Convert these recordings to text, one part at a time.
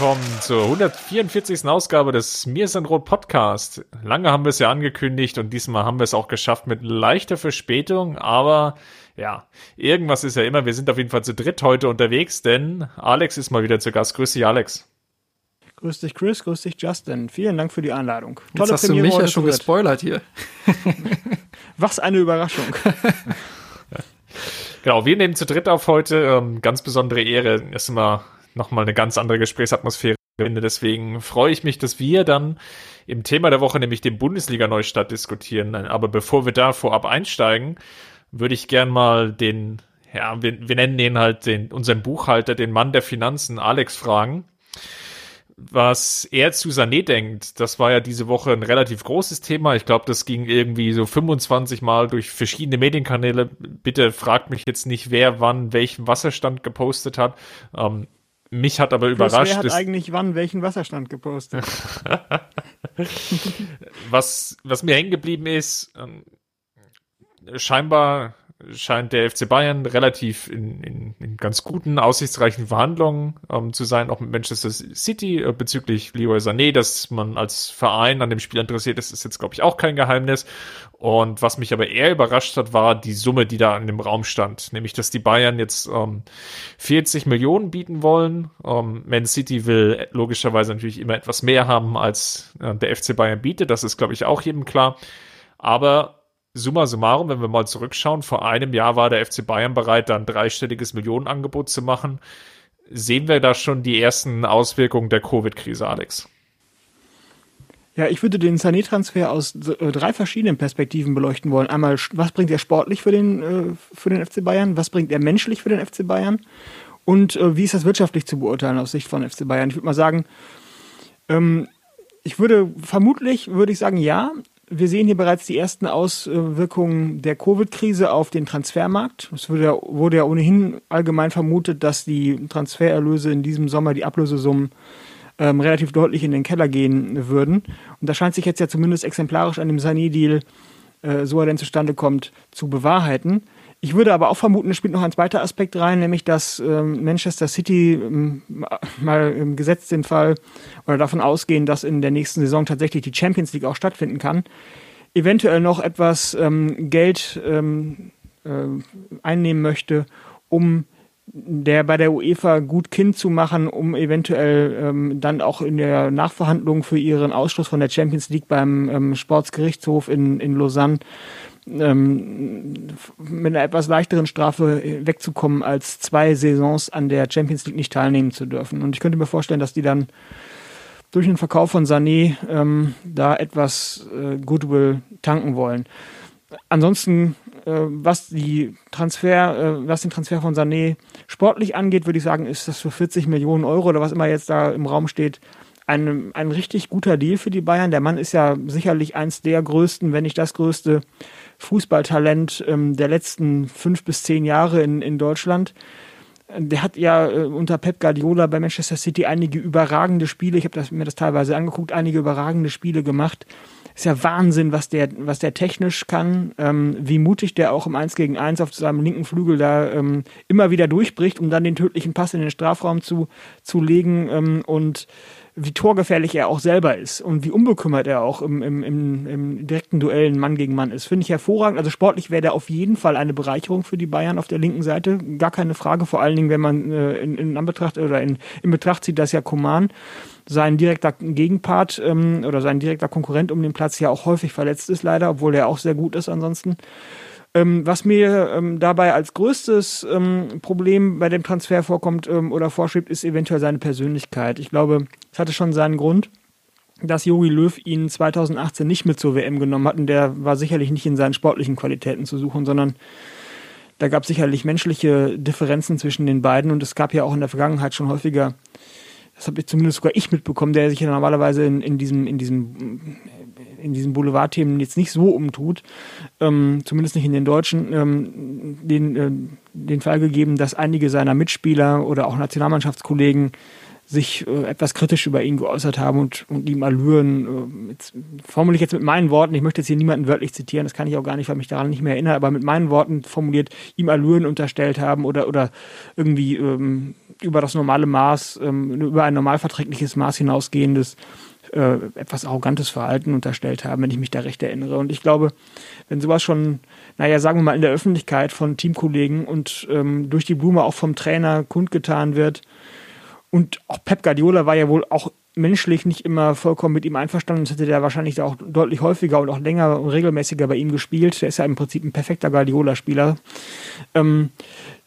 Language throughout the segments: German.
Willkommen zur 144. Ausgabe des Mir sind Rot Podcast. Lange haben wir es ja angekündigt und diesmal haben wir es auch geschafft mit leichter Verspätung, aber ja, irgendwas ist ja immer. Wir sind auf jeden Fall zu dritt heute unterwegs, denn Alex ist mal wieder zu Gast. Grüß dich, Alex. Grüß dich, Chris. Grüß dich, Justin. Vielen Dank für die Einladung. Tolle Jetzt hast Premiere du mich ja schon gespoilert hier. Was eine Überraschung. Genau, wir nehmen zu dritt auf heute. Ähm, ganz besondere Ehre. Ist immer nochmal eine ganz andere Gesprächsatmosphäre finde. Deswegen freue ich mich, dass wir dann im Thema der Woche, nämlich dem Bundesliga-Neustart, diskutieren. Aber bevor wir da vorab einsteigen, würde ich gern mal den, ja, wir, wir nennen ihn halt den, unseren Buchhalter, den Mann der Finanzen, Alex, fragen was er zu Sané denkt, das war ja diese Woche ein relativ großes Thema. Ich glaube, das ging irgendwie so 25 Mal durch verschiedene Medienkanäle. Bitte fragt mich jetzt nicht, wer wann welchen Wasserstand gepostet hat. Ähm, mich hat aber Plus, überrascht. Wer hat eigentlich wann welchen Wasserstand gepostet? was, was mir hängen geblieben ist, ähm, scheinbar scheint der FC Bayern relativ in, in, in ganz guten, aussichtsreichen Verhandlungen ähm, zu sein, auch mit Manchester City äh, bezüglich Leroy Sané, dass man als Verein an dem Spiel interessiert ist, ist jetzt, glaube ich, auch kein Geheimnis. Und was mich aber eher überrascht hat, war die Summe, die da in dem Raum stand. Nämlich, dass die Bayern jetzt ähm, 40 Millionen bieten wollen. Ähm, Man City will logischerweise natürlich immer etwas mehr haben, als äh, der FC Bayern bietet. Das ist, glaube ich, auch jedem klar. Aber summa summarum, wenn wir mal zurückschauen, vor einem Jahr war der FC Bayern bereit, dann dreistelliges Millionenangebot zu machen. Sehen wir da schon die ersten Auswirkungen der Covid-Krise, Alex? Ja, ich würde den Sané-Transfer aus äh, drei verschiedenen Perspektiven beleuchten wollen. Einmal, was bringt er sportlich für den, äh, für den FC Bayern? Was bringt er menschlich für den FC Bayern? Und äh, wie ist das wirtschaftlich zu beurteilen aus Sicht von FC Bayern? Ich würde mal sagen, ähm, ich würde vermutlich, würde ich sagen, ja, wir sehen hier bereits die ersten Auswirkungen der Covid-Krise auf den Transfermarkt. Es wurde ja, wurde ja ohnehin allgemein vermutet, dass die Transfererlöse in diesem Sommer, die Ablösesummen, ähm, relativ deutlich in den Keller gehen würden. Und da scheint sich jetzt ja zumindest exemplarisch an dem Sané-Deal, äh, so er denn zustande kommt, zu bewahrheiten. Ich würde aber auch vermuten, es spielt noch ein zweiter Aspekt rein, nämlich dass ähm, Manchester City ähm, mal im Gesetz den Fall oder davon ausgehen, dass in der nächsten Saison tatsächlich die Champions League auch stattfinden kann, eventuell noch etwas ähm, Geld ähm, äh, einnehmen möchte, um der bei der UEFA gut Kind zu machen, um eventuell ähm, dann auch in der Nachverhandlung für ihren Ausschluss von der Champions League beim ähm, Sportsgerichtshof in, in Lausanne ähm, mit einer etwas leichteren Strafe wegzukommen, als zwei Saisons an der Champions League nicht teilnehmen zu dürfen. Und ich könnte mir vorstellen, dass die dann durch den Verkauf von Sané ähm, da etwas äh, Goodwill tanken wollen. Ansonsten, äh, was die Transfer, äh, was den Transfer von Sané sportlich angeht, würde ich sagen, ist das für 40 Millionen Euro oder was immer jetzt da im Raum steht, ein, ein richtig guter Deal für die Bayern. Der Mann ist ja sicherlich eins der größten, wenn nicht das größte Fußballtalent ähm, der letzten fünf bis zehn Jahre in, in Deutschland. Der hat ja äh, unter Pep Guardiola bei Manchester City einige überragende Spiele, ich habe mir das teilweise angeguckt, einige überragende Spiele gemacht. Ist ja Wahnsinn, was der, was der technisch kann, ähm, wie mutig der auch im 1 gegen 1 auf seinem linken Flügel da ähm, immer wieder durchbricht, um dann den tödlichen Pass in den Strafraum zu, zu legen ähm, und wie torgefährlich er auch selber ist und wie unbekümmert er auch im, im, im, im direkten Duell Mann gegen Mann ist. Finde ich hervorragend. Also sportlich wäre der auf jeden Fall eine Bereicherung für die Bayern auf der linken Seite. Gar keine Frage. Vor allen Dingen, wenn man äh, in, in Anbetracht oder in, in Betracht zieht, dass ja Koman sein direkter Gegenpart ähm, oder sein direkter Konkurrent um den Platz ja auch häufig verletzt ist, leider, obwohl er auch sehr gut ist ansonsten. Ähm, was mir ähm, dabei als größtes ähm, Problem bei dem Transfer vorkommt ähm, oder vorschwebt, ist eventuell seine Persönlichkeit. Ich glaube, es hatte schon seinen Grund, dass Jogi Löw ihn 2018 nicht mit zur WM genommen hat. Und der war sicherlich nicht in seinen sportlichen Qualitäten zu suchen, sondern da gab es sicherlich menschliche Differenzen zwischen den beiden. Und es gab ja auch in der Vergangenheit schon häufiger Das habe ich zumindest sogar ich mitbekommen, der sich ja normalerweise in, in diesem, in diesem in diesen Boulevardthemen jetzt nicht so umtut, ähm, zumindest nicht in den Deutschen, ähm, den, äh, den Fall gegeben, dass einige seiner Mitspieler oder auch Nationalmannschaftskollegen sich äh, etwas kritisch über ihn geäußert haben und, und ihm Allüren, äh, jetzt, formuliere ich jetzt mit meinen Worten, ich möchte jetzt hier niemanden wörtlich zitieren, das kann ich auch gar nicht, weil mich daran nicht mehr erinnere, aber mit meinen Worten formuliert, ihm Allüren unterstellt haben oder, oder irgendwie ähm, über das normale Maß, ähm, über ein normalverträgliches Maß hinausgehendes äh, etwas arrogantes Verhalten unterstellt haben, wenn ich mich da recht erinnere. Und ich glaube, wenn sowas schon, naja, sagen wir mal, in der Öffentlichkeit von Teamkollegen und ähm, durch die Blume auch vom Trainer kundgetan wird, und auch Pep Guardiola war ja wohl auch menschlich nicht immer vollkommen mit ihm einverstanden. Das hätte der wahrscheinlich auch deutlich häufiger und auch länger und regelmäßiger bei ihm gespielt. Der ist ja im Prinzip ein perfekter Guardiola-Spieler. Ähm,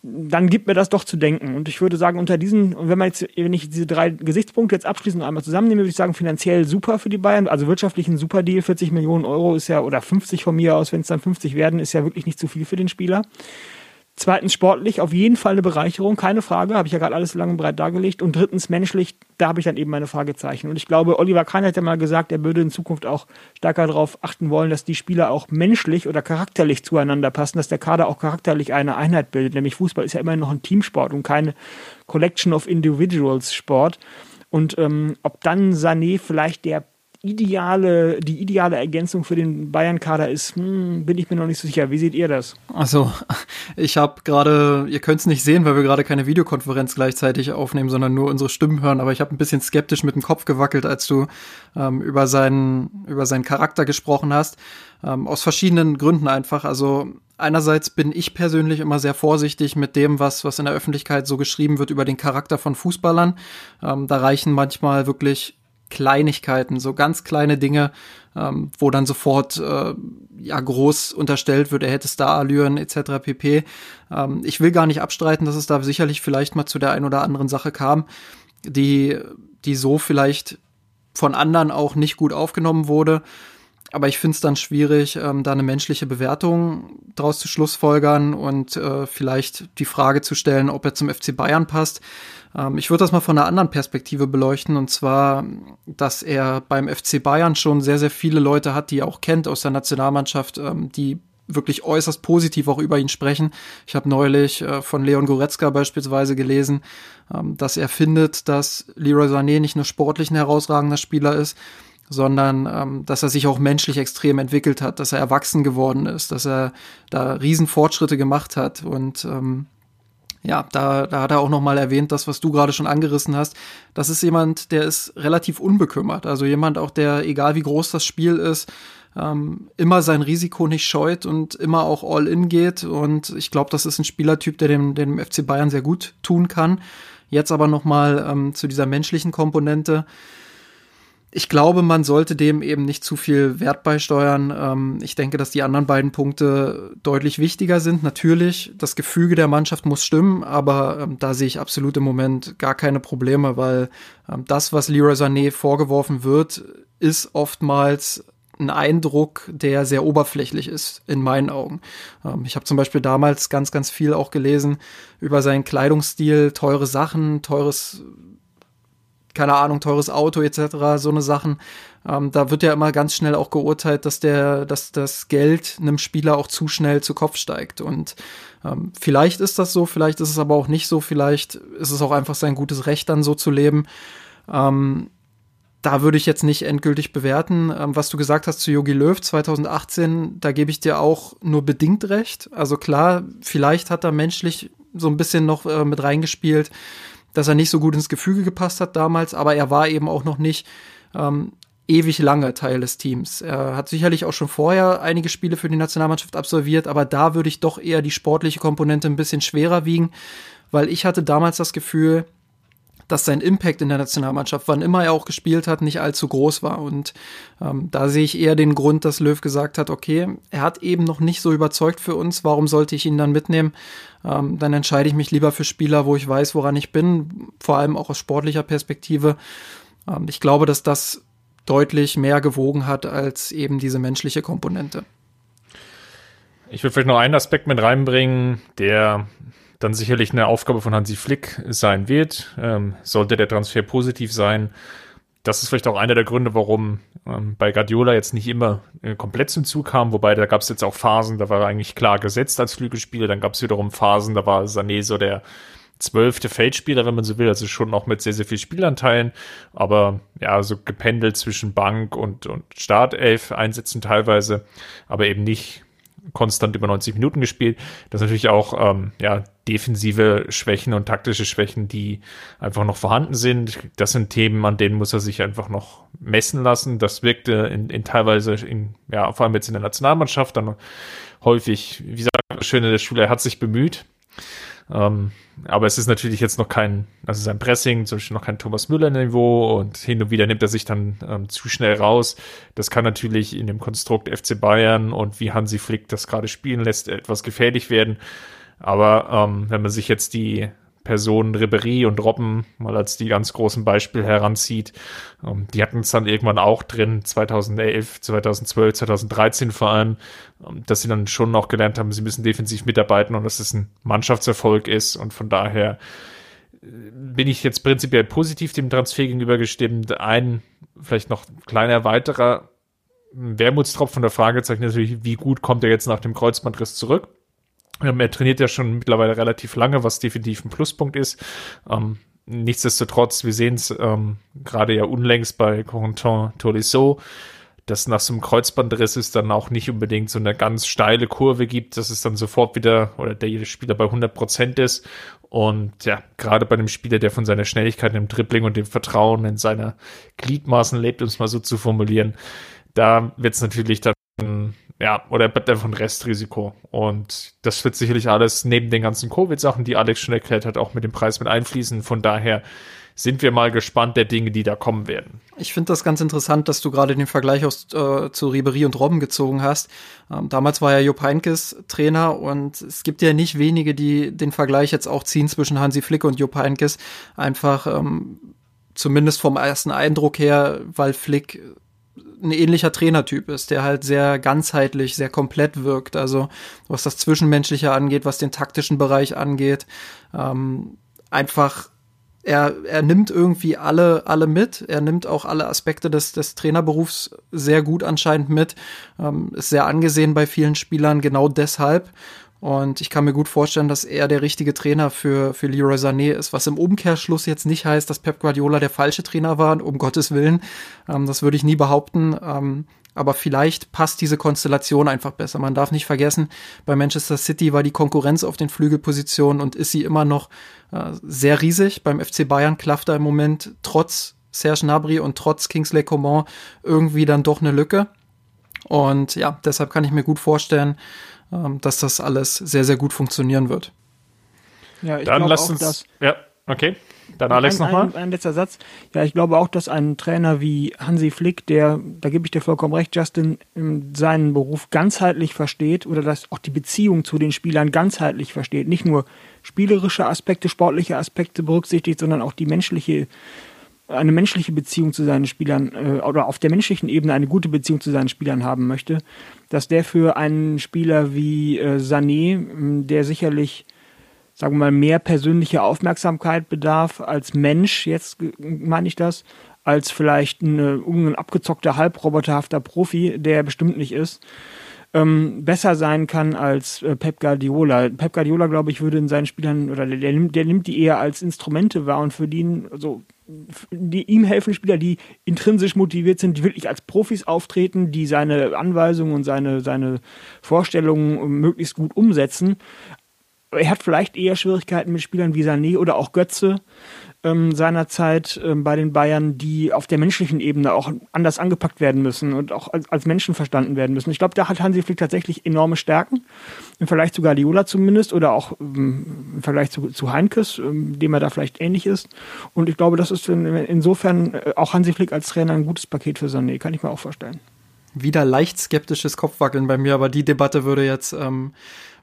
dann gibt mir das doch zu denken. Und ich würde sagen, unter diesen, wenn man jetzt, wenn ich diese drei Gesichtspunkte jetzt abschließend einmal zusammennehme, würde ich sagen, finanziell super für die Bayern, also wirtschaftlich ein super Deal, 40 Millionen Euro ist ja, oder 50 von mir aus, wenn es dann 50 werden, ist ja wirklich nicht zu viel für den Spieler. Zweitens sportlich auf jeden Fall eine Bereicherung, keine Frage, habe ich ja gerade alles lang und breit dargelegt. Und drittens menschlich, da habe ich dann eben meine Fragezeichen. Und ich glaube, Oliver Kahn hat ja mal gesagt, er würde in Zukunft auch stärker darauf achten wollen, dass die Spieler auch menschlich oder charakterlich zueinander passen, dass der Kader auch charakterlich eine Einheit bildet. Nämlich Fußball ist ja immerhin noch ein Teamsport und keine Collection of Individuals Sport. Und ähm, ob dann Sané vielleicht der ideale, die ideale Ergänzung für den Bayern-Kader ist, hm, bin ich mir noch nicht so sicher. Wie seht ihr das? Also, ich habe gerade, ihr könnt es nicht sehen, weil wir gerade keine Videokonferenz gleichzeitig aufnehmen, sondern nur unsere Stimmen hören, aber ich habe ein bisschen skeptisch mit dem Kopf gewackelt, als du ähm, über, seinen, über seinen Charakter gesprochen hast. Ähm, aus verschiedenen Gründen einfach. Also einerseits bin ich persönlich immer sehr vorsichtig mit dem, was, was in der Öffentlichkeit so geschrieben wird über den Charakter von Fußballern. Ähm, da reichen manchmal wirklich Kleinigkeiten, so ganz kleine Dinge, ähm, wo dann sofort äh, ja groß unterstellt wird, er hätte Starallüren etc. pp. Ähm, ich will gar nicht abstreiten, dass es da sicherlich vielleicht mal zu der ein oder anderen Sache kam, die, die so vielleicht von anderen auch nicht gut aufgenommen wurde. Aber ich finde es dann schwierig, ähm, da eine menschliche Bewertung draus zu schlussfolgern und äh, vielleicht die Frage zu stellen, ob er zum FC Bayern passt. Ähm, ich würde das mal von einer anderen Perspektive beleuchten, und zwar, dass er beim FC Bayern schon sehr, sehr viele Leute hat, die er auch kennt aus der Nationalmannschaft, ähm, die wirklich äußerst positiv auch über ihn sprechen. Ich habe neulich äh, von Leon Goretzka beispielsweise gelesen, ähm, dass er findet, dass Leroy Sané nicht nur sportlich ein herausragender Spieler ist, sondern ähm, dass er sich auch menschlich extrem entwickelt hat, dass er erwachsen geworden ist, dass er da Riesenfortschritte gemacht hat und ähm, ja, da, da hat er auch noch mal erwähnt, das, was du gerade schon angerissen hast. Das ist jemand, der ist relativ unbekümmert. Also jemand auch, der, egal wie groß das Spiel ist, ähm, immer sein Risiko nicht scheut und immer auch all in geht. Und ich glaube, das ist ein Spielertyp, der dem, dem FC Bayern sehr gut tun kann. Jetzt aber noch mal ähm, zu dieser menschlichen Komponente ich glaube, man sollte dem eben nicht zu viel Wert beisteuern. Ähm, ich denke, dass die anderen beiden Punkte deutlich wichtiger sind. Natürlich, das Gefüge der Mannschaft muss stimmen, aber ähm, da sehe ich absolut im Moment gar keine Probleme, weil ähm, das, was Leroy Sané vorgeworfen wird, ist oftmals ein Eindruck, der sehr oberflächlich ist, in meinen Augen. Ähm, ich habe zum Beispiel damals ganz, ganz viel auch gelesen über seinen Kleidungsstil, teure Sachen, teures keine Ahnung, teures Auto etc., so eine Sachen. Ähm, da wird ja immer ganz schnell auch geurteilt, dass der, dass das Geld einem Spieler auch zu schnell zu Kopf steigt. Und ähm, vielleicht ist das so, vielleicht ist es aber auch nicht so, vielleicht ist es auch einfach sein gutes Recht, dann so zu leben. Ähm, da würde ich jetzt nicht endgültig bewerten. Ähm, was du gesagt hast zu Yogi Löw 2018, da gebe ich dir auch nur bedingt recht. Also klar, vielleicht hat er menschlich so ein bisschen noch äh, mit reingespielt dass er nicht so gut ins Gefüge gepasst hat damals, aber er war eben auch noch nicht ähm, ewig lange Teil des Teams. Er hat sicherlich auch schon vorher einige Spiele für die Nationalmannschaft absolviert, aber da würde ich doch eher die sportliche Komponente ein bisschen schwerer wiegen, weil ich hatte damals das Gefühl, dass sein Impact in der Nationalmannschaft, wann immer er auch gespielt hat, nicht allzu groß war. Und ähm, da sehe ich eher den Grund, dass Löw gesagt hat, okay, er hat eben noch nicht so überzeugt für uns, warum sollte ich ihn dann mitnehmen? Ähm, dann entscheide ich mich lieber für Spieler, wo ich weiß, woran ich bin, vor allem auch aus sportlicher Perspektive. Ähm, ich glaube, dass das deutlich mehr gewogen hat als eben diese menschliche Komponente. Ich würde vielleicht noch einen Aspekt mit reinbringen, der dann sicherlich eine Aufgabe von Hansi Flick sein wird. Ähm, sollte der Transfer positiv sein, das ist vielleicht auch einer der Gründe, warum ähm, bei Guardiola jetzt nicht immer äh, komplett zum Zug kam, wobei da gab es jetzt auch Phasen, da war er eigentlich klar gesetzt als Flügelspieler, dann gab es wiederum Phasen, da war Sané so der zwölfte Feldspieler, wenn man so will, also schon noch mit sehr, sehr viel Spielanteilen, aber ja, so gependelt zwischen Bank und, und Startelf einsetzen teilweise, aber eben nicht konstant über 90 Minuten gespielt. Das ist natürlich auch ähm, ja, defensive Schwächen und taktische Schwächen, die einfach noch vorhanden sind. Das sind Themen, an denen muss er sich einfach noch messen lassen. Das wirkte in, in teilweise, in, ja, vor allem jetzt in der Nationalmannschaft dann häufig, wie sagt man schön in der Schule, er hat sich bemüht. Ähm, aber es ist natürlich jetzt noch kein, also sein Pressing, zum Beispiel noch kein Thomas Müller-Niveau und hin und wieder nimmt er sich dann ähm, zu schnell raus. Das kann natürlich in dem Konstrukt FC Bayern und wie Hansi Flick das gerade spielen lässt, etwas gefährlich werden. Aber ähm, wenn man sich jetzt die Personen Ribery und Robben mal als die ganz großen Beispiele heranzieht. Um, ähm, die hatten es dann irgendwann auch drin, 2011, 2012, 2013 vor allem, um, ähm, dass sie dann schon noch gelernt haben, sie müssen defensiv mitarbeiten und dass es ein Mannschaftserfolg ist und von daher äh, bin ich jetzt prinzipiell positiv dem Transfer gegenüber gestimmt. Ein vielleicht noch kleiner weiterer Wermutstropfen der Fragezeichen natürlich, wie gut kommt er jetzt nach dem Kreuzbandriss zurück? Ähm, er trainiert ja schon mittlerweile relativ lange, was definitiv ein Pluspunkt ist. Ähm, nichtsdestotrotz, wir sehen es ähm, gerade ja unlängst bei Corentin Tolisso, dass nach so einem Kreuzbandriss es dann auch nicht unbedingt so eine ganz steile Kurve gibt, dass es dann sofort wieder oder der Spieler bei 100 Prozent ist. Und ja, gerade bei einem Spieler, der von seiner Schnelligkeit im Dribbling und dem Vertrauen in seiner Gliedmaßen lebt, um es mal so zu formulieren, da wird es natürlich dann ja, oder einfach ein Restrisiko. Und das wird sicherlich alles neben den ganzen Covid-Sachen, die Alex schon erklärt hat, auch mit dem Preis mit einfließen. Von daher sind wir mal gespannt der Dinge, die da kommen werden. Ich finde das ganz interessant, dass du gerade den Vergleich aus, äh, zu Ribery und Robben gezogen hast. Ähm, damals war ja Jupp Heynckes Trainer und es gibt ja nicht wenige, die den Vergleich jetzt auch ziehen zwischen Hansi Flick und Jupp Heynckes. Einfach ähm, zumindest vom ersten Eindruck her, weil Flick ein ähnlicher Trainertyp ist, der halt sehr ganzheitlich, sehr komplett wirkt. Also was das Zwischenmenschliche angeht, was den taktischen Bereich angeht. Ähm, einfach, er, er nimmt irgendwie alle, alle mit. Er nimmt auch alle Aspekte des, des Trainerberufs sehr gut anscheinend mit. Ähm, ist sehr angesehen bei vielen Spielern, genau deshalb. Und ich kann mir gut vorstellen, dass er der richtige Trainer für, für Leroy Sané ist, was im Umkehrschluss jetzt nicht heißt, dass Pep Guardiola der falsche Trainer war, um Gottes Willen. Ähm, das würde ich nie behaupten. Ähm, aber vielleicht passt diese Konstellation einfach besser. Man darf nicht vergessen, bei Manchester City war die Konkurrenz auf den Flügelpositionen und ist sie immer noch äh, sehr riesig. Beim FC Bayern klafft da im Moment trotz Serge Gnabry und trotz Kingsley Coman irgendwie dann doch eine Lücke. Und ja, deshalb kann ich mir gut vorstellen, dass das alles sehr, sehr gut funktionieren wird. Ja, ich Dann lasst uns. Dass, ja, okay. Dann Alex nochmal. Ein, ein letzter Satz. Ja, ich glaube auch, dass ein Trainer wie Hansi Flick, der, da gebe ich dir vollkommen recht, Justin, seinen Beruf ganzheitlich versteht oder dass auch die Beziehung zu den Spielern ganzheitlich versteht. Nicht nur spielerische Aspekte, sportliche Aspekte berücksichtigt, sondern auch die menschliche eine menschliche Beziehung zu seinen Spielern äh, oder auf der menschlichen Ebene eine gute Beziehung zu seinen Spielern haben möchte, dass der für einen Spieler wie äh, Sané, der sicherlich, sagen wir mal, mehr persönliche Aufmerksamkeit bedarf als Mensch, jetzt meine ich das, als vielleicht ein, ein abgezockter, halbroboterhafter Profi, der er bestimmt nicht ist, ähm, besser sein kann als äh, Pep Guardiola. Pep Guardiola, glaube ich, würde in seinen Spielern, oder der, der, nimmt, der nimmt die eher als Instrumente wahr und für die, also die ihm helfen Spieler, die intrinsisch motiviert sind, die wirklich als Profis auftreten, die seine Anweisungen und seine, seine Vorstellungen möglichst gut umsetzen. Er hat vielleicht eher Schwierigkeiten mit Spielern wie Sané oder auch Götze, ähm, seinerzeit ähm, bei den Bayern, die auf der menschlichen Ebene auch anders angepackt werden müssen und auch als, als Menschen verstanden werden müssen. Ich glaube, da hat Hansi Flick tatsächlich enorme Stärken, im Vergleich zu Guardiola zumindest oder auch ähm, im Vergleich zu, zu Heinkes, ähm, dem er da vielleicht ähnlich ist. Und ich glaube, das ist in, insofern äh, auch Hansi Flick als Trainer ein gutes Paket für Sané, kann ich mir auch vorstellen. Wieder leicht skeptisches Kopfwackeln bei mir, aber die Debatte würde jetzt ähm,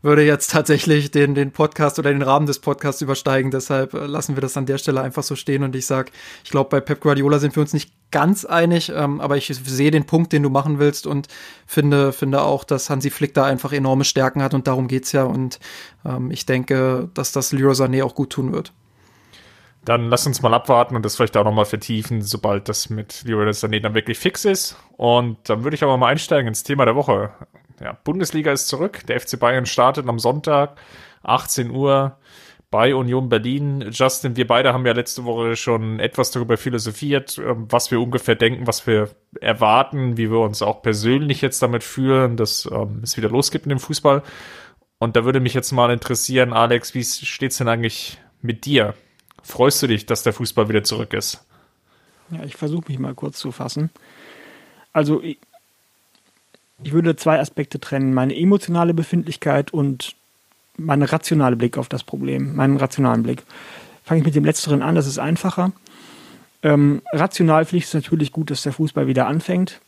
würde jetzt tatsächlich den, den Podcast oder den Rahmen des Podcasts übersteigen. Deshalb äh, lassen wir das an der Stelle einfach so stehen. Und ich sag, ich glaube, bei Pep Guardiola sind wir uns nicht ganz einig, ähm, aber ich sehe den Punkt, den du machen willst und finde, finde auch, dass Hansi Flick da einfach enorme Stärken hat und darum geht's ja. Und ähm, ich denke, dass das Leroy Sané auch gut tun wird. Dann lass uns mal abwarten und das vielleicht auch nochmal vertiefen, sobald das mit Leroy Sané dann wirklich fix ist. Und dann würde ich aber mal einsteigen ins Thema der Woche. Ja, Bundesliga ist zurück. Der FC Bayern startet am Sonntag, 18 Uhr bei Union Berlin. Justin, wir beide haben ja letzte Woche schon etwas darüber philosophiert, ähm, was wir ungefähr denken, was wir erwarten, wie wir uns auch persönlich jetzt damit fühlen, dass ähm, es wieder losgeht mit dem Fußball. Und da würde mich jetzt mal interessieren, Alex, wie steht's denn eigentlich mit dir? Freust du dich, dass der Fußball wieder zurück ist? Ja, ich versuche mich mal kurz zu fassen. Also ich, würde zwei Aspekte trennen. Meine emotionale Befindlichkeit und mein rationaler Blick auf das Problem, meinen rationalen Blick. Fange ich mit dem Letzteren an, das ist einfacher. Ähm, rational finde ich es natürlich gut, dass der Fußball wieder anfängt.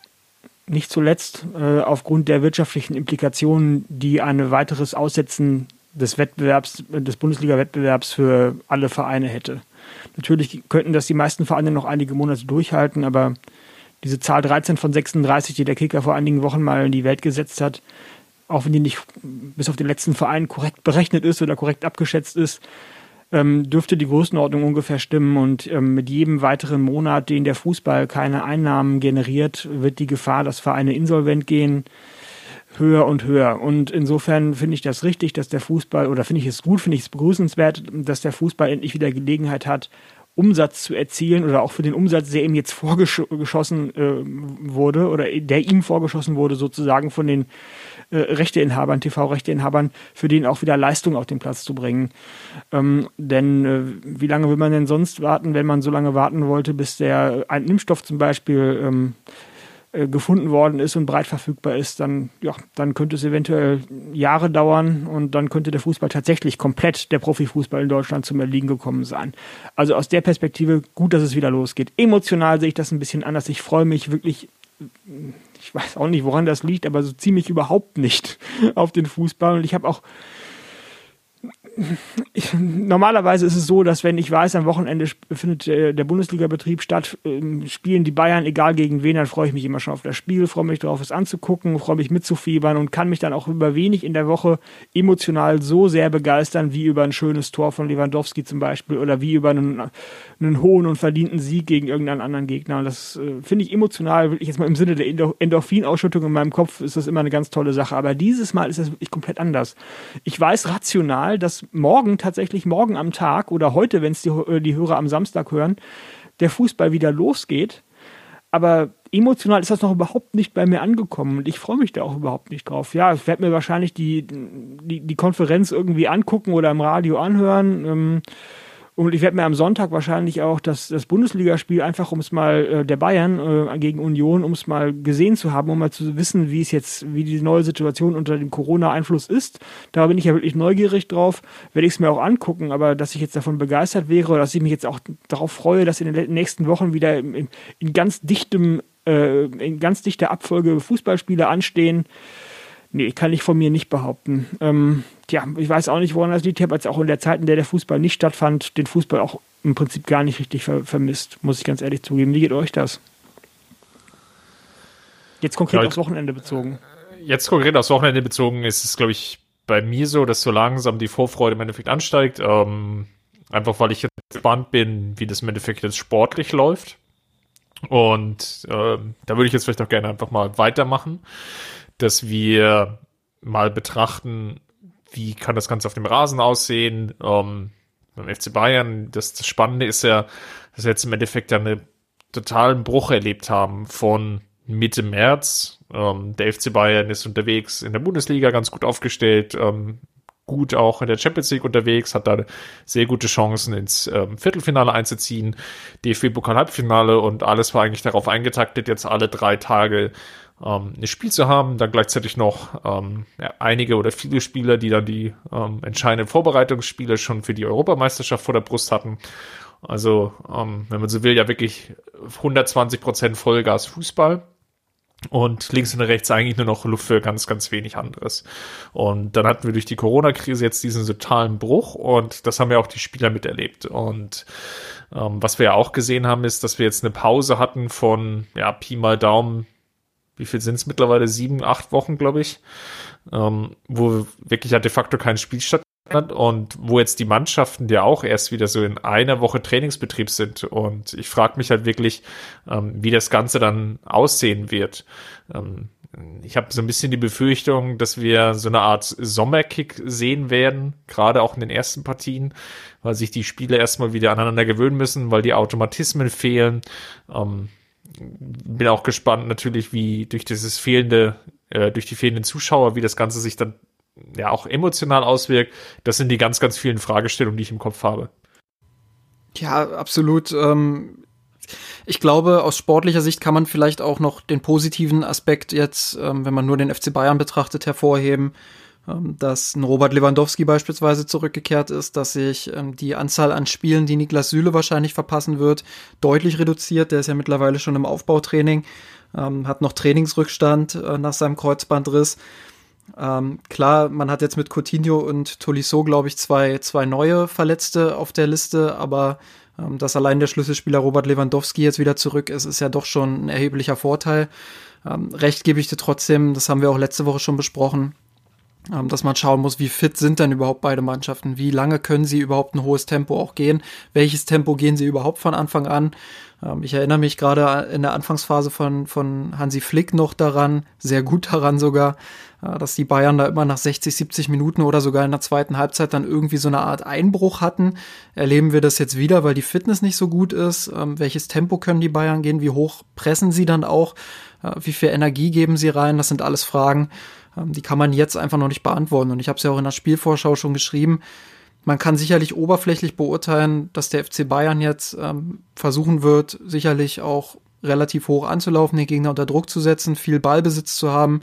Nicht zuletzt äh, aufgrund der wirtschaftlichen Implikationen, die ein weiteres Aussetzen des Wettbewerbs, des Bundesliga-Wettbewerbs für alle Vereine hätte. Natürlich könnten das die meisten Vereine noch einige Monate durchhalten, aber diese Zahl 13 von 36, die der Kicker vor einigen Wochen mal in die Welt gesetzt hat, auch wenn die nicht bis auf den letzten Verein korrekt berechnet ist oder korrekt abgeschätzt ist, ähm, dürfte die Größenordnung ungefähr stimmen. Und ähm, mit jedem weiteren Monat, den der Fußball keine Einnahmen generiert, wird die Gefahr, dass Vereine insolvent gehen, höher und höher. Und insofern finde ich das richtig, dass der Fußball, oder finde ich es gut, finde ich es begrüßenswert, dass der Fußball endlich wieder Gelegenheit hat, Umsatz zu erzielen oder auch für den Umsatz, der ihm jetzt vorgeschossen äh, wurde oder der ihm vorgeschossen wurde, sozusagen von den äh, Rechteinhabern, TV-Rechteinhabern, für den auch wieder Leistung auf den Platz zu bringen. Ähm, denn äh, wie lange will man denn sonst warten, wenn man so lange warten wollte, bis der ein Impfstoff zum Beispiel ähm, äh, gefunden worden ist und breit verfügbar ist, dann, ja, dann könnte es eventuell Jahre dauern und dann könnte der Fußball tatsächlich komplett, der Profifußball in Deutschland zum Erliegen gekommen sein. Also aus der Perspektive gut, dass es wieder losgeht. Emotional sehe ich das ein bisschen anders. Ich freue mich wirklich, ich weiß auch nicht, woran das liegt, aber so ziemlich überhaupt nicht auf den Fußball und ich habe auch ich, normalerweise ist es so, dass wenn ich weiß, am Wochenende findet der Bundesliga-Betrieb statt, äh, spielen die Bayern, egal gegen wen, dann freue ich mich immer schon auf das Spiel, freue mich darauf, es anzugucken, freue mich mitzufiebern und kann mich dann auch über wenig in der Woche emotional so sehr begeistern, wie über ein schönes Tor von Lewandowski zum Beispiel oder wie über einen, einen hohen und verdienten Sieg gegen irgendeinen anderen Gegner. Und das äh, finde ich emotional, wirklich jetzt mal im Sinne der Endorphinausschüttung in meinem Kopf, ist das immer eine ganz tolle Sache. Aber dieses Mal ist das wirklich komplett anders. Ich weiß rational, dass morgen tatsächlich morgen am Tag oder heute, wenn es die, äh, die Hörer am Samstag hören, der Fußball wieder losgeht. Aber emotional ist das noch überhaupt nicht bei mir angekommen und ich freue mich da auch überhaupt nicht drauf. Ja, ich werde mir wahrscheinlich die, die, die Konferenz irgendwie angucken oder im Radio anhören. Ähm, und ich werde mir am Sonntag wahrscheinlich auch das, das Bundesligaspiel einfach, um es mal äh, der Bayern äh, gegen Union, um es mal gesehen zu haben, um mal zu wissen, wie es jetzt, wie die neue Situation unter dem Corona-Einfluss ist. Da bin ich ja wirklich neugierig drauf, werde ich es mir auch angucken, aber dass ich jetzt davon begeistert wäre oder dass ich mich jetzt auch darauf freue, dass in den nächsten Wochen wieder in, in ganz dichtem, äh, in ganz dichter Abfolge Fußballspiele anstehen, Nee, kann ich von mir nicht behaupten. Ähm, tja, ich weiß auch nicht, woran das liegt. Ich habe jetzt auch in der Zeit, in der der Fußball nicht stattfand, den Fußball auch im Prinzip gar nicht richtig ver vermisst, muss ich ganz ehrlich zugeben. Wie geht euch das? Jetzt konkret ja, aufs Wochenende bezogen. Jetzt konkret aufs Wochenende bezogen ist es, glaube ich, bei mir so, dass so langsam die Vorfreude im Endeffekt ansteigt. Ähm, einfach weil ich jetzt gespannt bin, wie das im Endeffekt jetzt sportlich läuft. Und ähm, da würde ich jetzt vielleicht auch gerne einfach mal weitermachen dass wir mal betrachten, wie kann das Ganze auf dem Rasen aussehen. Ähm, beim FC Bayern, das, das Spannende ist ja, dass wir jetzt im Endeffekt einen totalen Bruch erlebt haben von Mitte März. Ähm, der FC Bayern ist unterwegs in der Bundesliga ganz gut aufgestellt, ähm, gut auch in der Champions League unterwegs, hat da sehr gute Chancen ins ähm, Viertelfinale einzuziehen, DFB-Pokal-Halbfinale und alles war eigentlich darauf eingetaktet, jetzt alle drei Tage ähm, ein Spiel zu haben, dann gleichzeitig noch ähm, ja, einige oder viele Spieler, die dann die ähm, entscheidenden Vorbereitungsspiele schon für die Europameisterschaft vor der Brust hatten. Also, ähm, wenn man so will, ja wirklich 120 Prozent Vollgas Fußball. Und links und rechts eigentlich nur noch Luft für ganz, ganz wenig anderes. Und dann hatten wir durch die Corona-Krise jetzt diesen totalen Bruch und das haben ja auch die Spieler miterlebt. Und ähm, was wir ja auch gesehen haben, ist, dass wir jetzt eine Pause hatten von, ja, Pi mal Daumen, wie viel sind es mittlerweile? Sieben, acht Wochen, glaube ich, ähm, wo wirklich ja de facto kein Spiel statt und wo jetzt die Mannschaften ja auch erst wieder so in einer Woche Trainingsbetrieb sind. Und ich frage mich halt wirklich, ähm, wie das Ganze dann aussehen wird. Ähm, ich habe so ein bisschen die Befürchtung, dass wir so eine Art Sommerkick sehen werden, gerade auch in den ersten Partien, weil sich die Spiele erstmal wieder aneinander gewöhnen müssen, weil die Automatismen fehlen. Ähm, bin auch gespannt natürlich, wie durch dieses fehlende, äh, durch die fehlenden Zuschauer, wie das Ganze sich dann ja auch emotional auswirkt. Das sind die ganz, ganz vielen Fragestellungen, die ich im Kopf habe. Ja, absolut. Ähm, ich glaube, aus sportlicher Sicht kann man vielleicht auch noch den positiven Aspekt jetzt, ähm, wenn man nur den FC Bayern betrachtet, hervorheben, ähm, dass ein Robert Lewandowski beispielsweise zurückgekehrt ist, dass sich die Anzahl an Spielen, die Niklas Süle wahrscheinlich verpassen wird, deutlich reduziert. Der ist ja mittlerweile schon im Aufbautraining, hat noch Trainingsrückstand äh, nach seinem Kreuzbandriss. Ähm, klar, man hat jetzt mit Coutinho und Tolisso, glaube ich, zwei, zwei neue Verletzte auf der Liste, aber ähm, dass allein der Schlüsselspieler Robert Lewandowski jetzt wieder zurück ist, ist ja doch schon ein erheblicher Vorteil. Ähm, recht gebe ich dir trotzdem, das haben wir auch letzte Woche schon besprochen, ähm, dass man schauen muss, wie fit sind denn überhaupt beide Mannschaften, wie lange können sie überhaupt ein hohes Tempo auch gehen, welches Tempo gehen sie überhaupt von Anfang an. Ähm, ich erinnere mich gerade in der Anfangsphase von, von Hansi Flick noch daran, sehr gut daran sogar, dass die Bayern da immer nach 60, 70 Minuten oder sogar in der zweiten Halbzeit dann irgendwie so eine Art Einbruch hatten. Erleben wir das jetzt wieder, weil die Fitness nicht so gut ist? Ähm, welches Tempo können die Bayern gehen? Wie hoch pressen sie dann auch? Äh, wie viel Energie geben sie rein? Das sind alles Fragen, ähm, die kann man jetzt einfach noch nicht beantworten. Und ich habe es ja auch in der Spielvorschau schon geschrieben man kann sicherlich oberflächlich beurteilen, dass der FC Bayern jetzt ähm, versuchen wird, sicherlich auch relativ hoch anzulaufen, den Gegner unter Druck zu setzen, viel Ballbesitz zu haben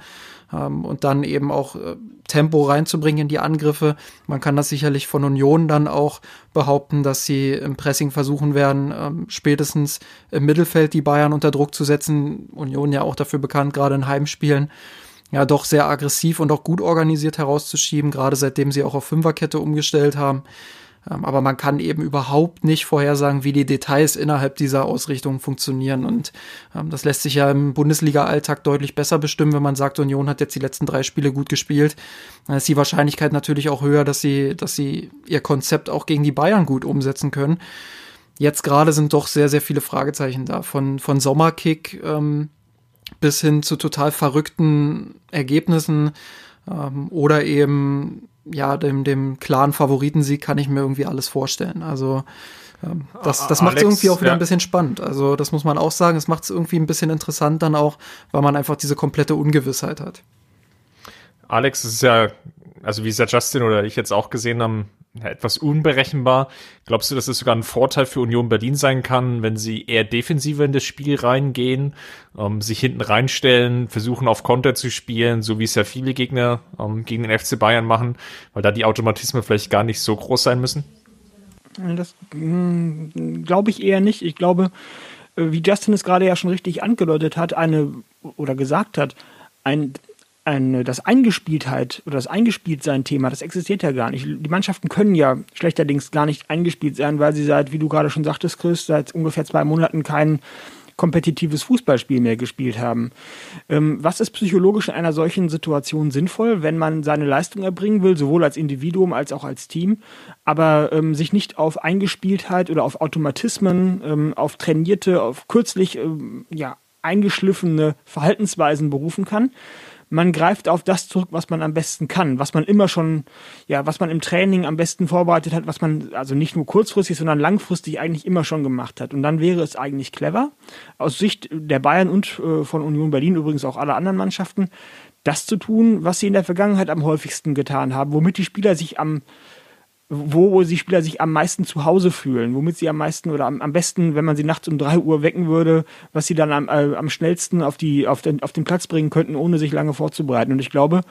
ähm, und dann eben auch äh, Tempo reinzubringen in die Angriffe. Man kann das sicherlich von Union dann auch behaupten, dass sie im Pressing versuchen werden, ähm, spätestens im Mittelfeld die Bayern unter Druck zu setzen. Union ja auch dafür bekannt, gerade in Heimspielen ja doch sehr aggressiv und auch gut organisiert herauszuschieben, gerade seitdem sie auch auf Fünferkette umgestellt haben. Ähm, aber man kann eben überhaupt nicht vorhersagen, wie die Details innerhalb dieser Ausrichtung funktionieren. Und ähm, das lässt sich ja im Bundesliga-Alltag deutlich besser bestimmen, wenn man sagt, Union hat jetzt die letzten drei Spiele gut gespielt. Dann ist die Wahrscheinlichkeit natürlich auch höher, dass sie, dass sie ihr Konzept auch gegen die Bayern gut umsetzen können. Jetzt gerade sind doch sehr, sehr viele Fragezeichen da. Von, von Sommerkick ähm, bis hin zu total verrückten Ergebnissen ähm, oder eben ja dem dem klaren Favoritensieg kann ich mir irgendwie alles vorstellen. Also ähm, das, das macht es irgendwie auch wieder ja. ein bisschen spannend. Also das muss man auch sagen. Es macht es irgendwie ein bisschen interessant dann auch, weil man einfach diese komplette Ungewissheit hat. Alex ist ja, also wie es ja Justin oder ich jetzt auch gesehen haben, etwas unberechenbar. Glaubst du, dass es sogar ein Vorteil für Union Berlin sein kann, wenn sie eher defensiver in das Spiel reingehen, ähm, sich hinten reinstellen, versuchen auf Konter zu spielen, so wie es ja viele Gegner ähm, gegen den FC Bayern machen, weil da die Automatismen vielleicht gar nicht so groß sein müssen? Das hm, glaube ich eher nicht. Ich glaube, äh, wie Justin es gerade ja schon richtig angedeutet hat, eine oder gesagt hat, ein ein, das Eingespieltheit oder das Eingespieltsein-Thema, das existiert ja gar nicht. Die Mannschaften können ja schlechterdings gar nicht eingespielt sein, weil sie seit, wie du gerade schon sagtest, Chris, seit ungefähr zwei Monaten kein kompetitives Fußballspiel mehr gespielt haben. Ähm, was ist psychologisch in einer solchen Situation sinnvoll, wenn man seine Leistung erbringen will, sowohl als Individuum als auch als Team, aber ähm, sich nicht auf Eingespieltheit oder auf Automatismen, ähm, auf trainierte, auf kürzlich ähm, ja, eingeschliffene Verhaltensweisen berufen kann? Man greift auf das zurück, was man am besten kann, was man immer schon, ja, was man im Training am besten vorbereitet hat, was man also nicht nur kurzfristig, sondern langfristig eigentlich immer schon gemacht hat. Und dann wäre es eigentlich clever, aus Sicht der Bayern und äh, von Union Berlin übrigens auch aller anderen Mannschaften, das zu tun, was sie in der Vergangenheit am häufigsten getan haben, womit die Spieler sich am wo die Spieler sich am meisten zu Hause fühlen, womit sie am meisten oder am, am besten, wenn man sie nachts um drei Uhr wecken würde, was sie dann am, äh, am schnellsten auf, die, auf, den, auf den Platz bringen könnten, ohne sich lange vorzubereiten. Und ich glaube,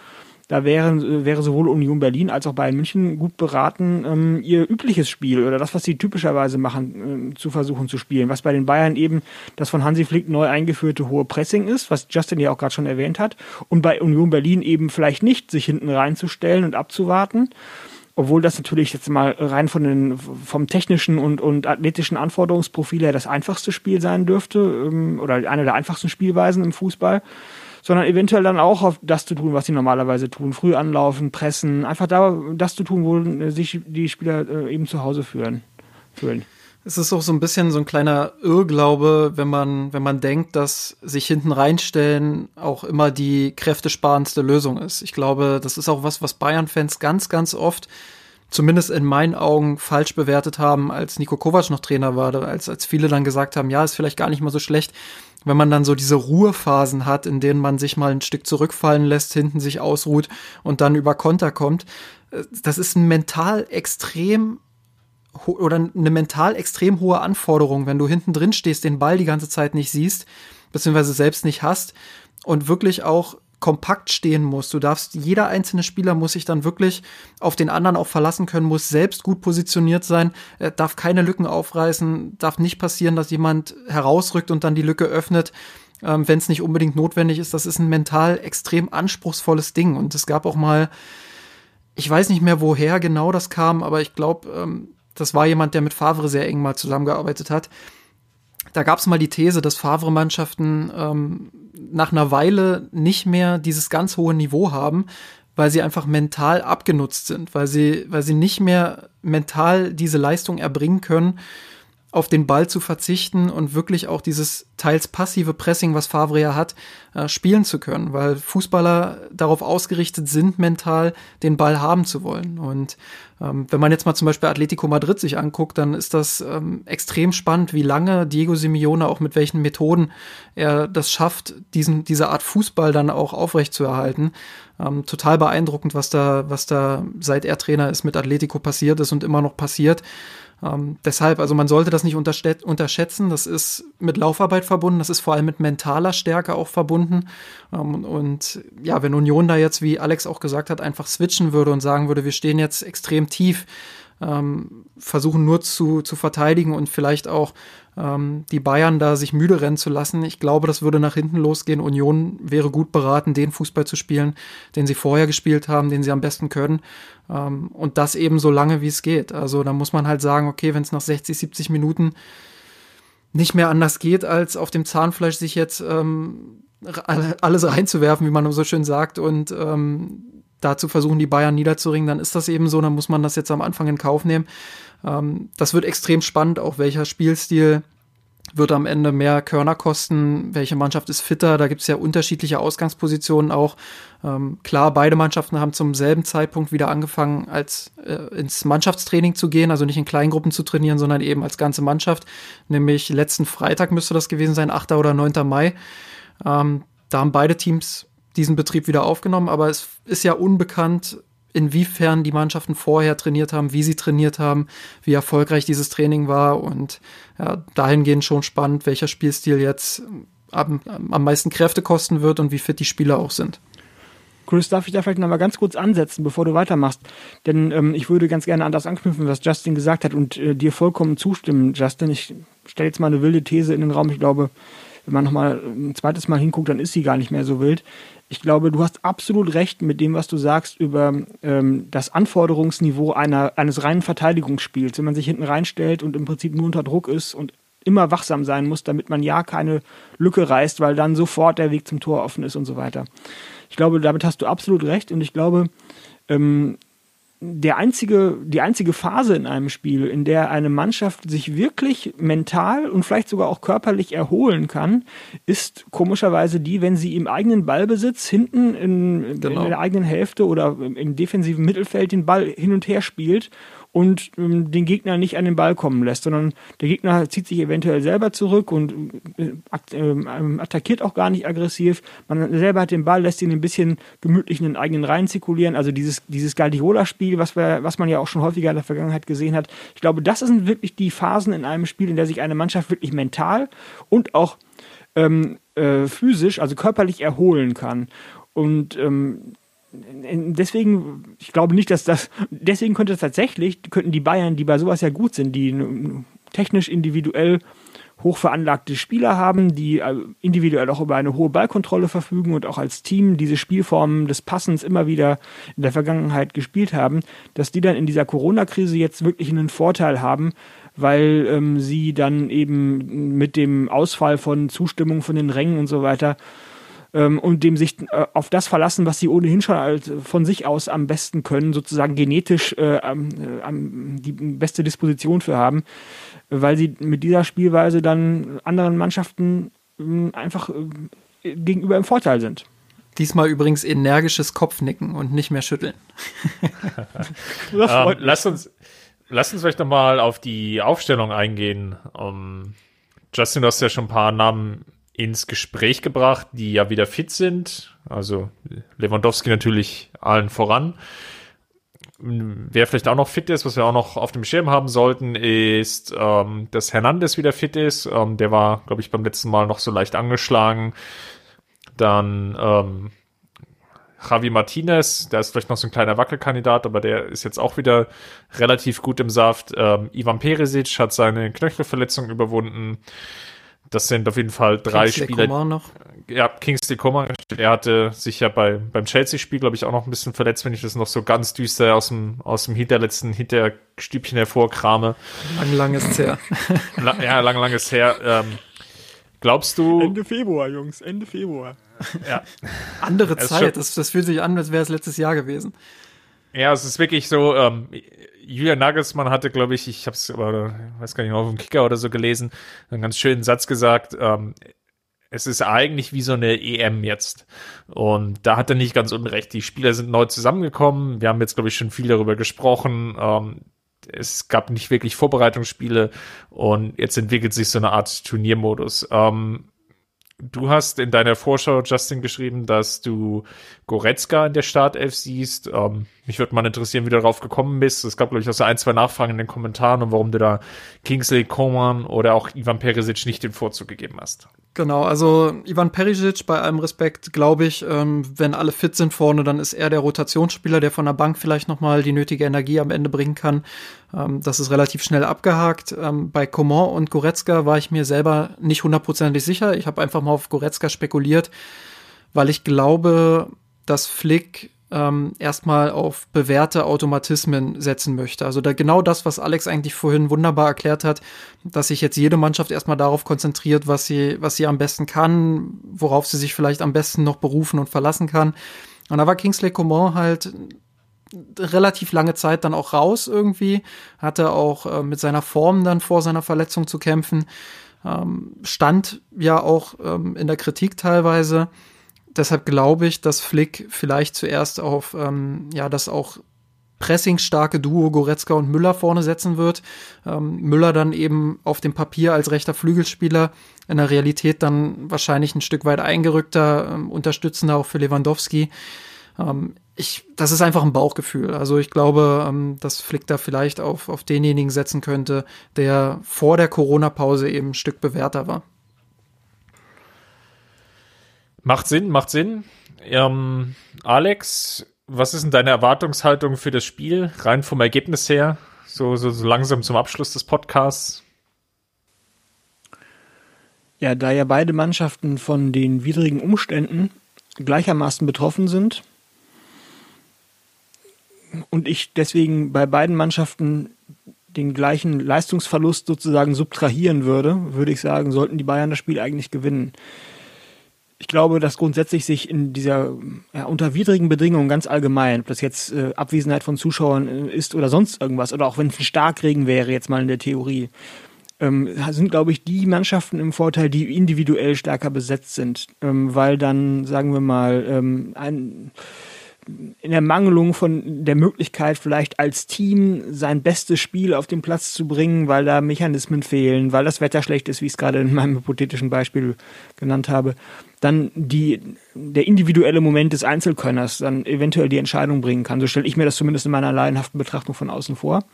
da wären, wäre sowohl Union Berlin als auch Bayern München gut beraten, ähm, ihr übliches Spiel oder das, was sie typischerweise machen, äh, zu versuchen zu spielen. Was bei den Bayern eben das von Hansi Flick neu eingeführte hohe Pressing ist, was Justin ja auch gerade schon erwähnt hat, und bei Union Berlin eben vielleicht nicht sich hinten reinzustellen und abzuwarten obwohl das natürlich jetzt mal rein von den, vom technischen und, und athletischen Anforderungsprofil her das einfachste Spiel sein dürfte ähm, oder eine der einfachsten Spielweisen im Fußball, sondern eventuell dann auch auf das zu tun, was sie normalerweise tun. Früh anlaufen, pressen, einfach da das zu tun, wo sich die Spieler äh, eben zu Hause fühlen. fühlen. Es ist auch so ein bisschen so ein kleiner Irrglaube, wenn man, wenn man denkt, dass sich hinten reinstellen auch immer die kräftesparendste Lösung ist. Ich glaube, das ist auch was, was Bayern-Fans ganz, ganz oft, zumindest in meinen Augen, falsch bewertet haben, als Nico Kovac noch Trainer war, als, als viele dann gesagt haben, ja, ist vielleicht gar nicht mal so schlecht, wenn man dann so diese Ruhephasen hat, in denen man sich mal ein Stück zurückfallen lässt, hinten sich ausruht und dann über Konter kommt. Das ist ein mental extrem oder eine mental extrem hohe Anforderung, wenn du hinten drin stehst, den Ball die ganze Zeit nicht siehst, beziehungsweise selbst nicht hast und wirklich auch kompakt stehen musst. Du darfst, jeder einzelne Spieler muss sich dann wirklich auf den anderen auch verlassen können, muss selbst gut positioniert sein, darf keine Lücken aufreißen, darf nicht passieren, dass jemand herausrückt und dann die Lücke öffnet, ähm, wenn es nicht unbedingt notwendig ist. Das ist ein mental extrem anspruchsvolles Ding. Und es gab auch mal, ich weiß nicht mehr, woher genau das kam, aber ich glaube, ähm, das war jemand, der mit Favre sehr eng mal zusammengearbeitet hat. Da gab es mal die These, dass Favre-Mannschaften ähm, nach einer Weile nicht mehr dieses ganz hohe Niveau haben, weil sie einfach mental abgenutzt sind, weil sie, weil sie nicht mehr mental diese Leistung erbringen können, auf den Ball zu verzichten und wirklich auch dieses teils passive Pressing, was Favre ja hat, äh, spielen zu können, weil Fußballer darauf ausgerichtet sind, mental den Ball haben zu wollen. Und ähm, wenn man jetzt mal zum Beispiel Atletico Madrid sich anguckt, dann ist das ähm, extrem spannend, wie lange Diego Simeone auch mit welchen Methoden er das schafft, diesen, diese Art Fußball dann auch aufrechtzuerhalten. Ähm, total beeindruckend, was da, was da seit er Trainer ist mit Atletico passiert ist und immer noch passiert. Ähm, deshalb, also man sollte das nicht unterschätzen. Das ist mit Laufarbeit verbunden, das ist vor allem mit mentaler Stärke auch verbunden. Ähm, und ja, wenn Union da jetzt, wie Alex auch gesagt hat, einfach switchen würde und sagen würde, wir stehen jetzt extrem tief, ähm, versuchen nur zu, zu verteidigen und vielleicht auch ähm, die Bayern da sich müde rennen zu lassen. Ich glaube, das würde nach hinten losgehen. Union wäre gut beraten, den Fußball zu spielen, den sie vorher gespielt haben, den sie am besten können. Ähm, und das eben so lange, wie es geht. Also da muss man halt sagen, okay, wenn es nach 60, 70 Minuten nicht mehr anders geht, als auf dem Zahnfleisch sich jetzt ähm, alles reinzuwerfen, wie man so schön sagt, und ähm, dazu versuchen, die Bayern niederzuringen, dann ist das eben so, dann muss man das jetzt am Anfang in Kauf nehmen. Ähm, das wird extrem spannend, auch welcher Spielstil wird am Ende mehr Körner kosten, welche Mannschaft ist fitter, da gibt es ja unterschiedliche Ausgangspositionen auch. Ähm, klar, beide Mannschaften haben zum selben Zeitpunkt wieder angefangen, als äh, ins Mannschaftstraining zu gehen, also nicht in Kleingruppen zu trainieren, sondern eben als ganze Mannschaft. Nämlich letzten Freitag müsste das gewesen sein, 8. oder 9. Mai. Ähm, da haben beide Teams diesen Betrieb wieder aufgenommen, aber es ist ja unbekannt, inwiefern die Mannschaften vorher trainiert haben, wie sie trainiert haben, wie erfolgreich dieses Training war und ja, dahingehend schon spannend, welcher Spielstil jetzt am, am meisten Kräfte kosten wird und wie fit die Spieler auch sind. Chris, darf ich da vielleicht noch mal ganz kurz ansetzen, bevor du weitermachst? Denn ähm, ich würde ganz gerne an das anknüpfen, was Justin gesagt hat und äh, dir vollkommen zustimmen, Justin. Ich stelle jetzt mal eine wilde These in den Raum. Ich glaube, wenn man noch mal ein zweites Mal hinguckt, dann ist sie gar nicht mehr so wild ich glaube, du hast absolut recht mit dem, was du sagst über ähm, das Anforderungsniveau einer, eines reinen Verteidigungsspiels. Wenn man sich hinten reinstellt und im Prinzip nur unter Druck ist und immer wachsam sein muss, damit man ja keine Lücke reißt, weil dann sofort der Weg zum Tor offen ist und so weiter. Ich glaube, damit hast du absolut recht und ich glaube, ähm, der einzige, die einzige Phase in einem Spiel, in der eine Mannschaft sich wirklich mental und vielleicht sogar auch körperlich erholen kann, ist komischerweise die, wenn sie im eigenen Ballbesitz hinten in, genau. in der eigenen Hälfte oder im defensiven Mittelfeld den Ball hin und her spielt und ähm, den Gegner nicht an den Ball kommen lässt, sondern der Gegner zieht sich eventuell selber zurück und äh, äh, attackiert auch gar nicht aggressiv. Man selber hat den Ball, lässt ihn ein bisschen gemütlich in den eigenen Reihen zirkulieren. Also dieses, dieses Guardiola-Spiel, was, was man ja auch schon häufiger in der Vergangenheit gesehen hat. Ich glaube, das sind wirklich die Phasen in einem Spiel, in der sich eine Mannschaft wirklich mental und auch ähm, äh, physisch, also körperlich erholen kann. Und ähm, deswegen, ich glaube nicht, dass das, deswegen könnte es tatsächlich, könnten die Bayern, die bei sowas ja gut sind, die technisch individuell hochveranlagte Spieler haben, die äh, individuell auch über eine hohe Ballkontrolle verfügen und auch als Team diese Spielformen des Passens immer wieder in der Vergangenheit gespielt haben, dass die dann in dieser Corona-Krise jetzt wirklich einen Vorteil haben, weil ähm, sie dann eben mit dem Ausfall von Zustimmung von den Rängen und so weiter ähm, und dem sich äh, auf das verlassen, was sie ohnehin schon als, von sich aus am besten können, sozusagen genetisch äh, äh, die beste Disposition für haben, weil sie mit dieser Spielweise dann anderen Mannschaften äh, einfach äh, gegenüber im Vorteil sind. Diesmal übrigens energisches Kopfnicken und nicht mehr schütteln. ähm, lass uns, lass uns vielleicht nochmal auf die Aufstellung eingehen. Um, Justin, du hast ja schon ein paar Namen ins Gespräch gebracht, die ja wieder fit sind. Also Lewandowski natürlich allen voran. Wer vielleicht auch noch fit ist, was wir auch noch auf dem Schirm haben sollten, ist, ähm, dass Hernandez wieder fit ist. Ähm, der war, glaube ich, beim letzten Mal noch so leicht angeschlagen. Dann ähm, Javi Martinez, der ist vielleicht noch so ein kleiner Wackelkandidat, aber der ist jetzt auch wieder relativ gut im Saft. Ähm, Ivan Peresic hat seine Knöchelverletzung überwunden. Das sind auf jeden Fall drei Kingsley Spieler. Coman noch. Ja, Kingsley Coman, er hatte sich ja bei, beim Chelsea-Spiel, glaube ich, auch noch ein bisschen verletzt, wenn ich das noch so ganz düster aus dem, aus dem hinterletzten Hinterstübchen hervorkrame. Lang, lang ist her. ja, lang, lang ist her. Ähm, glaubst du. Ende Februar, Jungs, Ende Februar. Ja. Andere Zeit, das, das fühlt sich an, als wäre es letztes Jahr gewesen. Ja, es ist wirklich so, ähm, Julian Nagelsmann hatte, glaube ich, ich habe es weiß gar nicht, auf dem Kicker oder so gelesen, einen ganz schönen Satz gesagt, ähm, es ist eigentlich wie so eine EM jetzt. Und da hat er nicht ganz unrecht. Die Spieler sind neu zusammengekommen. Wir haben jetzt, glaube ich, schon viel darüber gesprochen. Ähm, es gab nicht wirklich Vorbereitungsspiele und jetzt entwickelt sich so eine Art Turniermodus. Ähm, Du hast in deiner Vorschau, Justin, geschrieben, dass du Goretzka in der Startelf siehst. Ähm, mich würde mal interessieren, wie du darauf gekommen bist. Es gab, glaube ich, auch so ein, zwei Nachfragen in den Kommentaren und warum du da Kingsley Coman oder auch Ivan Perisic nicht den Vorzug gegeben hast. Genau, also Ivan Perisic, bei allem Respekt, glaube ich, ähm, wenn alle fit sind vorne, dann ist er der Rotationsspieler, der von der Bank vielleicht nochmal die nötige Energie am Ende bringen kann. Ähm, das ist relativ schnell abgehakt. Ähm, bei Coman und Goretzka war ich mir selber nicht hundertprozentig sicher. Ich habe einfach mal auf Goretzka spekuliert, weil ich glaube, dass Flick ähm, erstmal auf bewährte Automatismen setzen möchte. Also da genau das, was Alex eigentlich vorhin wunderbar erklärt hat, dass sich jetzt jede Mannschaft erstmal darauf konzentriert, was sie, was sie am besten kann, worauf sie sich vielleicht am besten noch berufen und verlassen kann. Und da war Kingsley Coman halt relativ lange Zeit dann auch raus irgendwie, hatte auch äh, mit seiner Form dann vor seiner Verletzung zu kämpfen, ähm, stand ja auch ähm, in der Kritik teilweise deshalb glaube ich, dass Flick vielleicht zuerst auf ähm, ja das auch pressingstarke Duo Goretzka und Müller vorne setzen wird. Ähm, Müller dann eben auf dem Papier als rechter Flügelspieler, in der Realität dann wahrscheinlich ein Stück weit eingerückter, ähm, unterstützender auch für Lewandowski. Ähm, ich, das ist einfach ein Bauchgefühl. Also ich glaube, ähm, dass Flick da vielleicht auf, auf denjenigen setzen könnte, der vor der Corona-Pause eben ein Stück bewährter war. Macht Sinn, macht Sinn. Ähm, Alex, was ist denn deine Erwartungshaltung für das Spiel, rein vom Ergebnis her, so, so, so langsam zum Abschluss des Podcasts? Ja, da ja beide Mannschaften von den widrigen Umständen gleichermaßen betroffen sind und ich deswegen bei beiden Mannschaften den gleichen Leistungsverlust sozusagen subtrahieren würde, würde ich sagen, sollten die Bayern das Spiel eigentlich gewinnen ich glaube, dass grundsätzlich sich in dieser ja, unter widrigen Bedingungen ganz allgemein, ob das jetzt äh, Abwesenheit von Zuschauern äh, ist oder sonst irgendwas, oder auch wenn es ein Starkregen wäre, jetzt mal in der Theorie, ähm, sind, glaube ich, die Mannschaften im Vorteil, die individuell stärker besetzt sind, ähm, weil dann, sagen wir mal, ähm, ein in der Mangelung von der Möglichkeit, vielleicht als Team sein bestes Spiel auf den Platz zu bringen, weil da Mechanismen fehlen, weil das Wetter schlecht ist, wie ich es gerade in meinem hypothetischen Beispiel genannt habe, dann die, der individuelle Moment des Einzelkönners dann eventuell die Entscheidung bringen kann. So stelle ich mir das zumindest in meiner laienhaften Betrachtung von außen vor.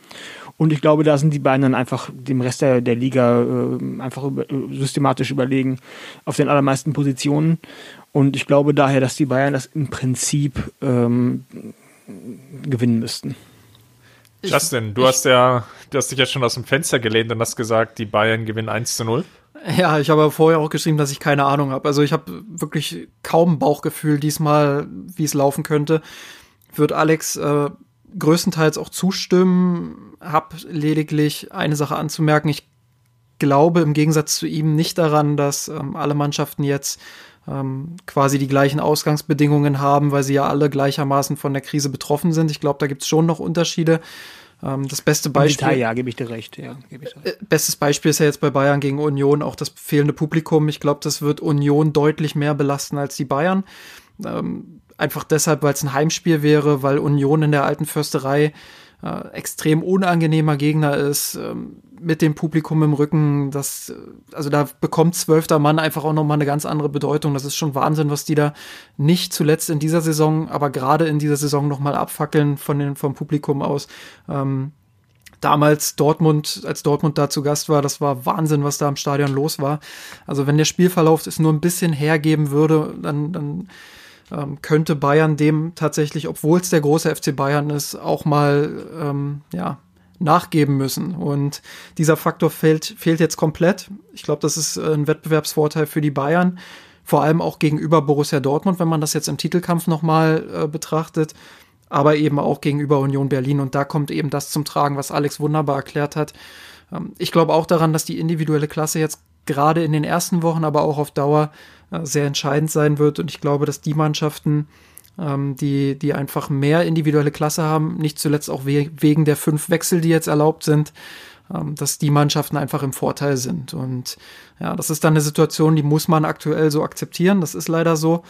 Und ich glaube, da sind die beiden dann einfach dem Rest der, der Liga äh, einfach über, systematisch überlegen auf den allermeisten Positionen. Und ich glaube daher, dass die Bayern das im Prinzip ähm, gewinnen müssten. Justin, du hast ja, du hast dich ja schon aus dem Fenster gelehnt und hast gesagt, die Bayern gewinnen 1 zu 0. Ja, ich habe vorher auch geschrieben, dass ich keine Ahnung habe. Also ich habe wirklich kaum Bauchgefühl diesmal, wie es laufen könnte. Wird Alex äh, größtenteils auch zustimmen. Hab lediglich eine Sache anzumerken. Ich glaube im Gegensatz zu ihm nicht daran, dass ähm, alle Mannschaften jetzt ähm, quasi die gleichen Ausgangsbedingungen haben, weil sie ja alle gleichermaßen von der Krise betroffen sind. Ich glaube, da gibt es schon noch Unterschiede. Ähm, das beste Beispiel. Detail, ja, gebe ich dir recht. Ja, geb ich dir recht. Äh, bestes Beispiel ist ja jetzt bei Bayern gegen Union auch das fehlende Publikum. Ich glaube, das wird Union deutlich mehr belasten als die Bayern. Ähm, einfach deshalb, weil es ein Heimspiel wäre, weil Union in der alten Försterei äh, extrem unangenehmer Gegner ist, ähm, mit dem Publikum im Rücken. Das, äh, also da bekommt zwölfter Mann einfach auch nochmal eine ganz andere Bedeutung. Das ist schon Wahnsinn, was die da nicht zuletzt in dieser Saison, aber gerade in dieser Saison nochmal abfackeln von den, vom Publikum aus. Ähm, damals Dortmund, als Dortmund da zu Gast war, das war Wahnsinn, was da im Stadion los war. Also wenn der Spielverlauf es nur ein bisschen hergeben würde, dann, dann ähm, könnte Bayern dem tatsächlich, obwohl es der große FC Bayern ist, auch mal ähm, ja, nachgeben müssen. Und dieser Faktor fehlt, fehlt jetzt komplett. Ich glaube, das ist ein Wettbewerbsvorteil für die Bayern, vor allem auch gegenüber Borussia Dortmund, wenn man das jetzt im Titelkampf nochmal äh, betrachtet, aber eben auch gegenüber Union Berlin. Und da kommt eben das zum Tragen, was Alex wunderbar erklärt hat. Ähm, ich glaube auch daran, dass die individuelle Klasse jetzt gerade in den ersten Wochen, aber auch auf Dauer äh, sehr entscheidend sein wird. Und ich glaube, dass die Mannschaften, ähm, die, die einfach mehr individuelle Klasse haben, nicht zuletzt auch we wegen der fünf Wechsel, die jetzt erlaubt sind, ähm, dass die Mannschaften einfach im Vorteil sind. Und ja, das ist dann eine Situation, die muss man aktuell so akzeptieren. Das ist leider so.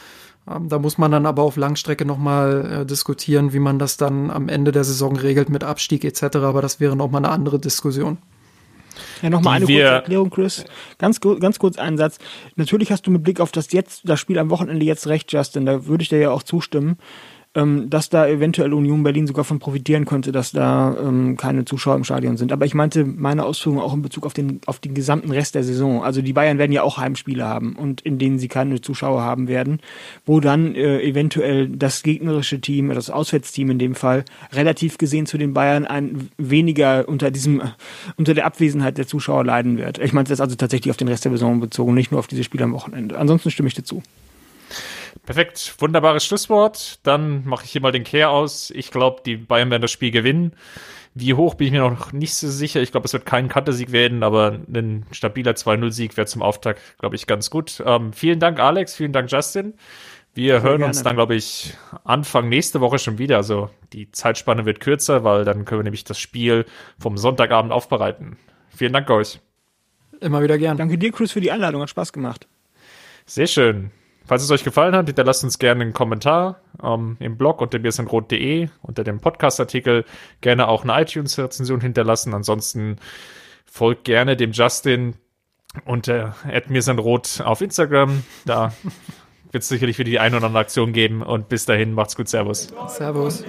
Ähm, da muss man dann aber auf Langstrecke nochmal äh, diskutieren, wie man das dann am Ende der Saison regelt mit Abstieg etc. Aber das wäre nochmal eine andere Diskussion. Ja, nochmal eine kurze Erklärung, Chris. Ganz, ganz kurz einen Satz. Natürlich hast du mit Blick auf das jetzt, das Spiel am Wochenende jetzt recht, Justin. Da würde ich dir ja auch zustimmen ähm, dass da eventuell Union Berlin sogar von profitieren könnte, dass da ähm, keine Zuschauer im Stadion sind. Aber ich meinte meine Ausführungen auch in Bezug auf den, auf den gesamten Rest der Saison. Also die Bayern werden ja auch Heimspiele haben und in denen sie keine Zuschauer haben werden, wo dann äh, eventuell das gegnerische Team, das Auswärtsteam in dem Fall, relativ gesehen zu den Bayern ein weniger unter diesem, unter der Abwesenheit der Zuschauer leiden wird. Ich meinte das also tatsächlich auf den Rest der Saison bezogen, nicht nur auf diese Spiele am Wochenende. Ansonsten stimme ich dir zu. Perfekt, wunderbares Schlusswort. Dann mache ich hier mal den Kehr aus. Ich glaube, die Bayern werden das Spiel gewinnen. Wie hoch bin ich mir noch nicht so sicher. Ich glaube, es wird kein Kantersieg werden, aber ein stabiler 2-0-Sieg wäre zum Auftakt, glaube ich, ganz gut. Ähm, vielen Dank, Alex. Vielen Dank, Justin. Wir Sehr hören gerne. uns dann, glaube ich, Anfang nächste Woche schon wieder. Also die Zeitspanne wird kürzer, weil dann können wir nämlich das Spiel vom Sonntagabend aufbereiten. Vielen Dank euch. Immer wieder gern. Danke dir, Chris, für die Einladung. Hat Spaß gemacht. Sehr schön. Falls es euch gefallen hat, hinterlasst uns gerne einen Kommentar ähm, im Blog unter biersenrot.de unter dem Podcast-Artikel. Gerne auch eine iTunes-Rezension hinterlassen. Ansonsten folgt gerne dem Justin unter @mirsanrot auf Instagram. Da wird es sicherlich wieder die eine oder andere Aktion geben. Und bis dahin, macht's gut. Servus. Servus.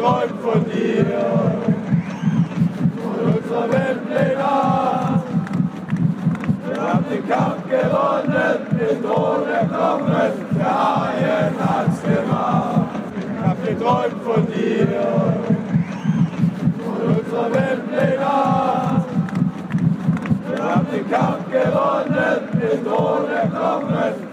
Geträumt von dir, von unserer Wembley Wir haben den Kampf gewonnen, den Thron erklommen, der Haien hat's gemacht. Ich hab geträumt von dir, von unserer Wembley wir haben den Kampf gewonnen, den Thron erklommen.